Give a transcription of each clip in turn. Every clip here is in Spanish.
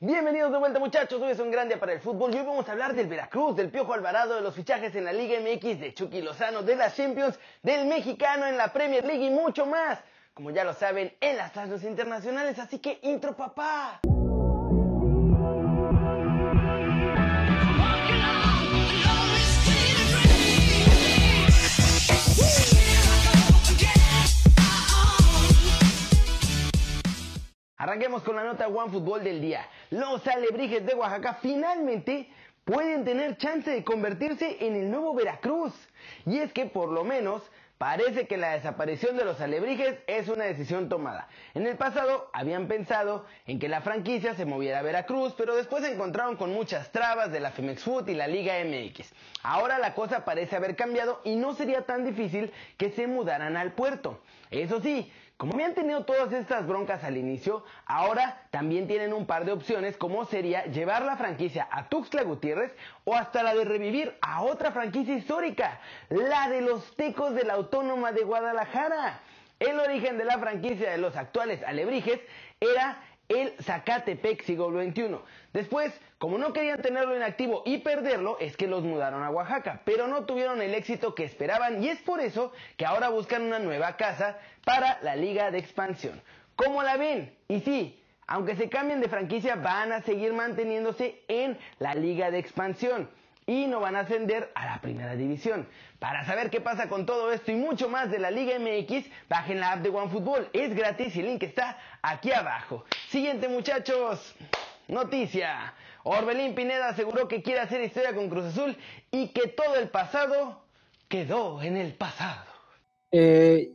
Bienvenidos de vuelta muchachos, hoy es un gran día para el fútbol y hoy vamos a hablar del Veracruz, del Piojo Alvarado, de los fichajes en la Liga MX, de Chucky Lozano, de las Champions, del mexicano en la Premier League y mucho más. Como ya lo saben, en las tasas internacionales, así que intro papá. Con la nota One Fútbol del día. Los alebrijes de Oaxaca finalmente pueden tener chance de convertirse en el nuevo Veracruz. Y es que por lo menos Parece que la desaparición de los alebrijes es una decisión tomada. En el pasado habían pensado en que la franquicia se moviera a Veracruz, pero después se encontraron con muchas trabas de la Femex Food y la Liga MX. Ahora la cosa parece haber cambiado y no sería tan difícil que se mudaran al puerto. Eso sí, como habían tenido todas estas broncas al inicio, ahora también tienen un par de opciones como sería llevar la franquicia a Tuxtla Gutiérrez o hasta la de revivir a otra franquicia histórica, la de los Tecos de la Autónoma de Guadalajara. El origen de la franquicia de los actuales Alebrijes era el Zacatepec siglo XXI. Después, como no querían tenerlo en activo y perderlo, es que los mudaron a Oaxaca, pero no tuvieron el éxito que esperaban y es por eso que ahora buscan una nueva casa para la liga de expansión. ¿Cómo la ven? Y sí, aunque se cambien de franquicia, van a seguir manteniéndose en la liga de expansión y no van a ascender a la primera división. Para saber qué pasa con todo esto y mucho más de la Liga MX, bajen la app de OneFootball. Es gratis y el link está aquí abajo. Siguiente muchachos. Noticia. Orbelín Pineda aseguró que quiere hacer historia con Cruz Azul y que todo el pasado quedó en el pasado. Eh,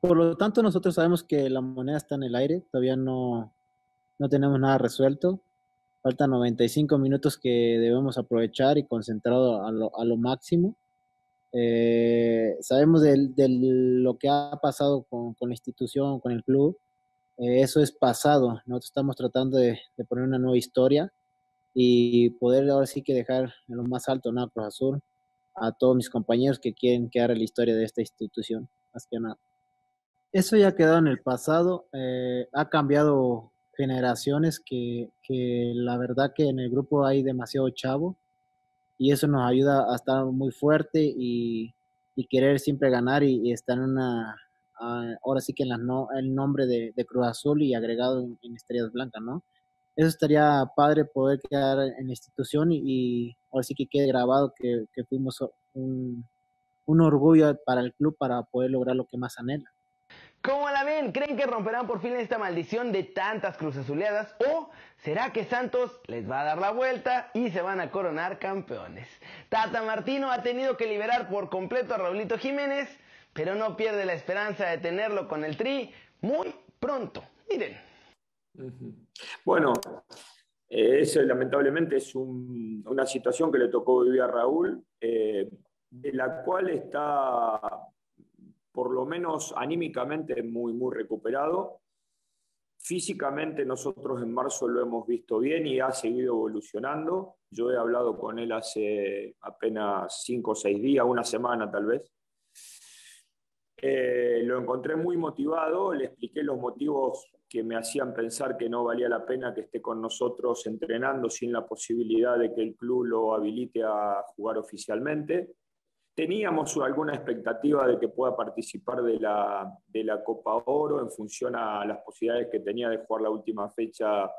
por lo tanto, nosotros sabemos que la moneda está en el aire, todavía no, no tenemos nada resuelto. Faltan 95 minutos que debemos aprovechar y concentrado a lo, a lo máximo. Eh, sabemos de, lo que ha pasado con, la institución, con el club. Eh, eso es pasado. Nosotros estamos tratando de, poner una nueva historia y poder ahora sí que dejar en lo más alto, ¿no? Cruz Azul, a todos mis compañeros que quieren quedar en la historia de esta institución, más que nada. Eso ya quedado en el pasado. Eh, ha cambiado generaciones que, que, la verdad que en el grupo hay demasiado chavo y eso nos ayuda a estar muy fuerte y, y querer siempre ganar y, estar en una, ahora sí que en la no, el nombre de, de, Cruz Azul y agregado en, Estrellas Blancas, ¿no? Eso estaría padre poder quedar en la institución y, ahora sí que quede grabado que, que fuimos un, un orgullo para el club para poder lograr lo que más anhela. ¿Cómo la ven? ¿Creen que romperán por fin esta maldición de tantas cruces azuleadas? ¿O será que Santos les va a dar la vuelta y se van a coronar campeones? Tata Martino ha tenido que liberar por completo a Raulito Jiménez, pero no pierde la esperanza de tenerlo con el Tri muy pronto. Miren. Bueno, eh, eso lamentablemente es una situación que le tocó vivir a Raúl, eh, de la cual está por lo menos anímicamente muy, muy recuperado. Físicamente nosotros en marzo lo hemos visto bien y ha seguido evolucionando. Yo he hablado con él hace apenas cinco o seis días, una semana tal vez. Eh, lo encontré muy motivado, le expliqué los motivos que me hacían pensar que no valía la pena que esté con nosotros entrenando sin la posibilidad de que el club lo habilite a jugar oficialmente. Teníamos alguna expectativa de que pueda participar de la, de la Copa Oro en función a las posibilidades que tenía de jugar la última fecha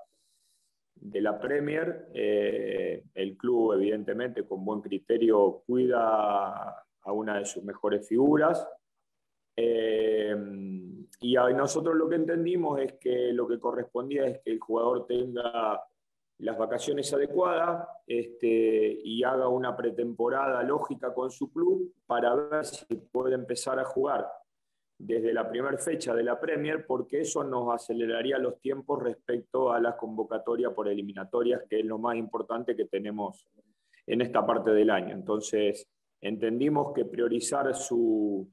de la Premier. Eh, el club, evidentemente, con buen criterio, cuida a una de sus mejores figuras. Eh, y nosotros lo que entendimos es que lo que correspondía es que el jugador tenga las vacaciones adecuadas este, y haga una pretemporada lógica con su club para ver si puede empezar a jugar desde la primera fecha de la Premier, porque eso nos aceleraría los tiempos respecto a la convocatoria por eliminatorias, que es lo más importante que tenemos en esta parte del año. Entonces, entendimos que priorizar su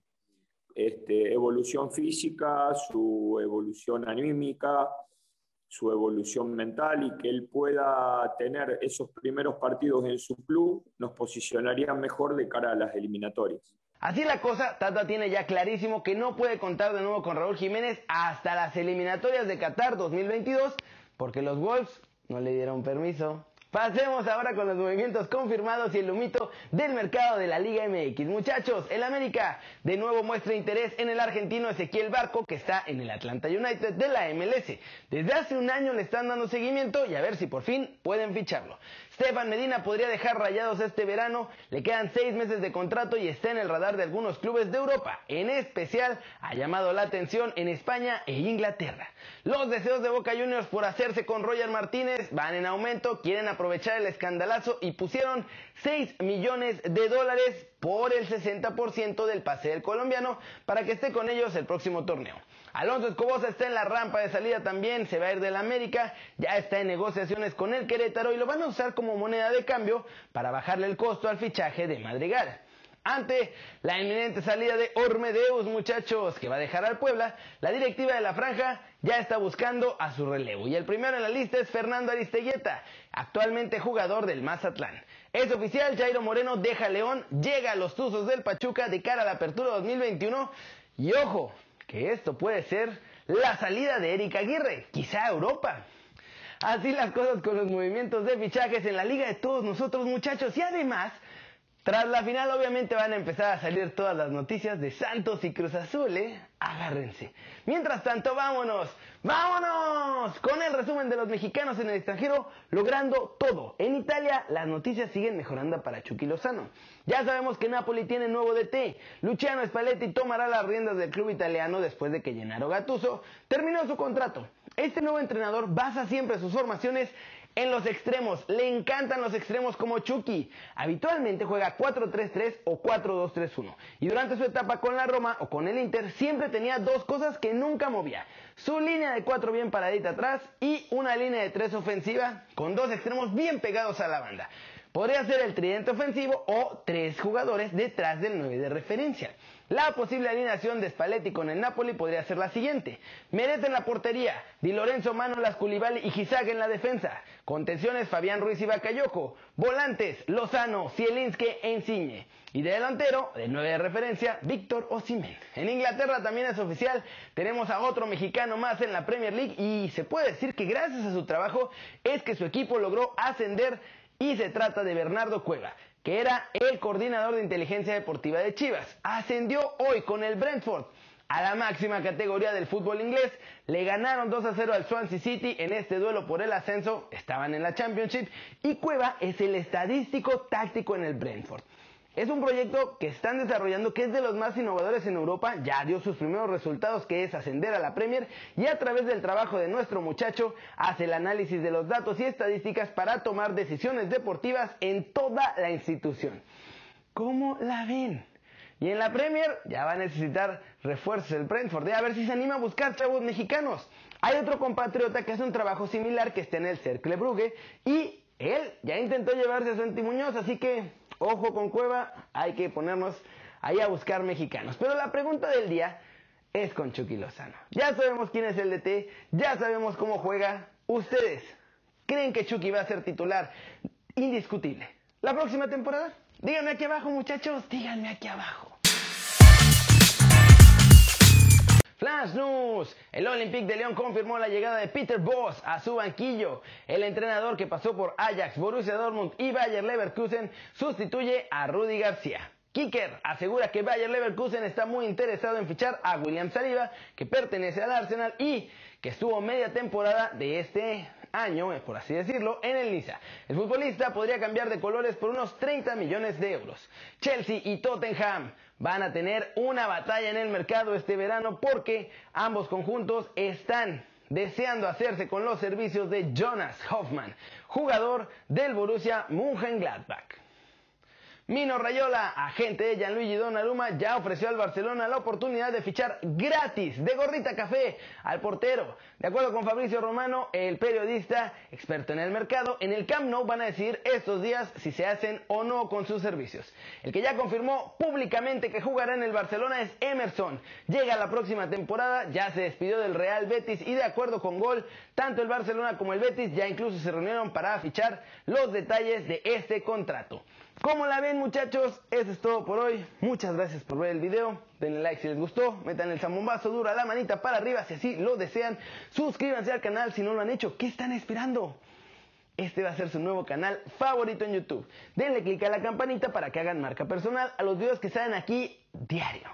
este, evolución física, su evolución anímica, su evolución mental y que él pueda tener esos primeros partidos en su club, nos posicionaría mejor de cara a las eliminatorias. Así la cosa, Tata tiene ya clarísimo que no puede contar de nuevo con Raúl Jiménez hasta las eliminatorias de Qatar 2022, porque los Wolves no le dieron permiso. Pasemos ahora con los movimientos confirmados y el humito del mercado de la Liga MX. Muchachos, el América de nuevo muestra interés en el argentino Ezequiel Barco que está en el Atlanta United de la MLS. Desde hace un año le están dando seguimiento y a ver si por fin pueden ficharlo. Stefan Medina podría dejar rayados este verano, le quedan seis meses de contrato y está en el radar de algunos clubes de Europa. En especial ha llamado la atención en España e Inglaterra. Los deseos de Boca Juniors por hacerse con Roger Martínez van en aumento, quieren aprovechar el escandalazo y pusieron 6 millones de dólares por el 60% del pase del colombiano para que esté con ellos el próximo torneo. Alonso Escobosa está en la rampa de salida también, se va a ir del América, ya está en negociaciones con el Querétaro y lo van a usar como moneda de cambio para bajarle el costo al fichaje de Madrigal. Ante la inminente salida de Ormedeus, muchachos, que va a dejar al Puebla, la directiva de la franja ya está buscando a su relevo. Y el primero en la lista es Fernando Aristeguieta, actualmente jugador del Mazatlán. Es oficial, Jairo Moreno deja León, llega a los Tuzos del Pachuca de cara a la apertura 2021. Y ojo, que esto puede ser la salida de Erika Aguirre, quizá a Europa. Así las cosas con los movimientos de fichajes en la liga de todos nosotros muchachos y además tras la final obviamente van a empezar a salir todas las noticias de Santos y Cruz Azul, ¿eh? Agárrense. Mientras tanto, vámonos, vámonos con el resumen de los mexicanos en el extranjero logrando todo. En Italia las noticias siguen mejorando para Chucky Lozano. Ya sabemos que Napoli tiene nuevo DT. Luciano Spalletti tomará las riendas del club italiano después de que Gennaro Gattuso terminó su contrato. Este nuevo entrenador basa siempre sus formaciones en los extremos. Le encantan los extremos como Chucky. Habitualmente juega 4-3-3 o 4-2-3-1. Y durante su etapa con la Roma o con el Inter siempre tenía dos cosas que nunca movía. Su línea de 4 bien paradita atrás y una línea de 3 ofensiva con dos extremos bien pegados a la banda. Podría ser el tridente ofensivo o tres jugadores detrás del 9 de referencia. La posible alineación de Spalletti con el Napoli podría ser la siguiente. Merete en la portería, Di Lorenzo, Manolas, Culibali y Gizaga en la defensa. Contenciones Fabián Ruiz y Bakayoko. Volantes Lozano, Zielinski e Insigne. Y de delantero, de 9 de referencia, Víctor Osimen. En Inglaterra también es oficial, tenemos a otro mexicano más en la Premier League y se puede decir que gracias a su trabajo es que su equipo logró ascender y se trata de Bernardo Cueva, que era el coordinador de inteligencia deportiva de Chivas. Ascendió hoy con el Brentford a la máxima categoría del fútbol inglés. Le ganaron 2 a 0 al Swansea City en este duelo por el ascenso. Estaban en la Championship. Y Cueva es el estadístico táctico en el Brentford. Es un proyecto que están desarrollando que es de los más innovadores en Europa, ya dio sus primeros resultados que es ascender a la Premier y a través del trabajo de nuestro muchacho hace el análisis de los datos y estadísticas para tomar decisiones deportivas en toda la institución. ¿Cómo la ven? Y en la Premier ya va a necesitar refuerzos el Brentford, ¿eh? a ver si se anima a buscar chavos mexicanos. Hay otro compatriota que hace un trabajo similar que está en el Cercle Brugge y él ya intentó llevarse a Santi Muñoz, así que ojo con Cueva, hay que ponernos ahí a buscar mexicanos. Pero la pregunta del día es con Chucky Lozano. Ya sabemos quién es el DT, ya sabemos cómo juega. ¿Ustedes creen que Chucky va a ser titular indiscutible la próxima temporada? Díganme aquí abajo, muchachos, díganme aquí abajo. Flash News. El Olympique de León confirmó la llegada de Peter Boss a su banquillo. El entrenador que pasó por Ajax, Borussia Dortmund y Bayer Leverkusen sustituye a Rudy García. Kicker asegura que Bayer Leverkusen está muy interesado en fichar a William Saliba, que pertenece al Arsenal y que estuvo media temporada de este año, por así decirlo, en el Niza. El futbolista podría cambiar de colores por unos 30 millones de euros. Chelsea y Tottenham van a tener una batalla en el mercado este verano porque ambos conjuntos están deseando hacerse con los servicios de Jonas Hoffman, jugador del Borussia Mönchengladbach. Mino Rayola, agente de Gianluigi Donnarumma, ya ofreció al Barcelona la oportunidad de fichar gratis de gorrita café al portero. De acuerdo con Fabricio Romano, el periodista experto en el mercado, en el Camp Nou van a decidir estos días si se hacen o no con sus servicios. El que ya confirmó públicamente que jugará en el Barcelona es Emerson. Llega la próxima temporada, ya se despidió del Real Betis y de acuerdo con Gol, tanto el Barcelona como el Betis ya incluso se reunieron para fichar los detalles de este contrato. ¿Cómo la muchachos? Eso es todo por hoy. Muchas gracias por ver el video. Denle like si les gustó. Metan el zambombazo duro a la manita para arriba si así lo desean. Suscríbanse al canal si no lo han hecho. ¿Qué están esperando? este va a ser su nuevo canal favorito en YouTube. Denle click a la campanita para que hagan marca personal a los videos que salen aquí diario.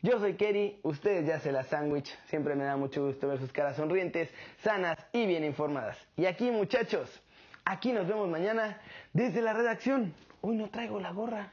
Yo soy Kerry, ustedes ya se la sándwich, siempre me da mucho gusto ver sus caras sonrientes, sanas y bien informadas. Y aquí muchachos, aquí nos vemos mañana desde la redacción. Hoy no traigo la gorra.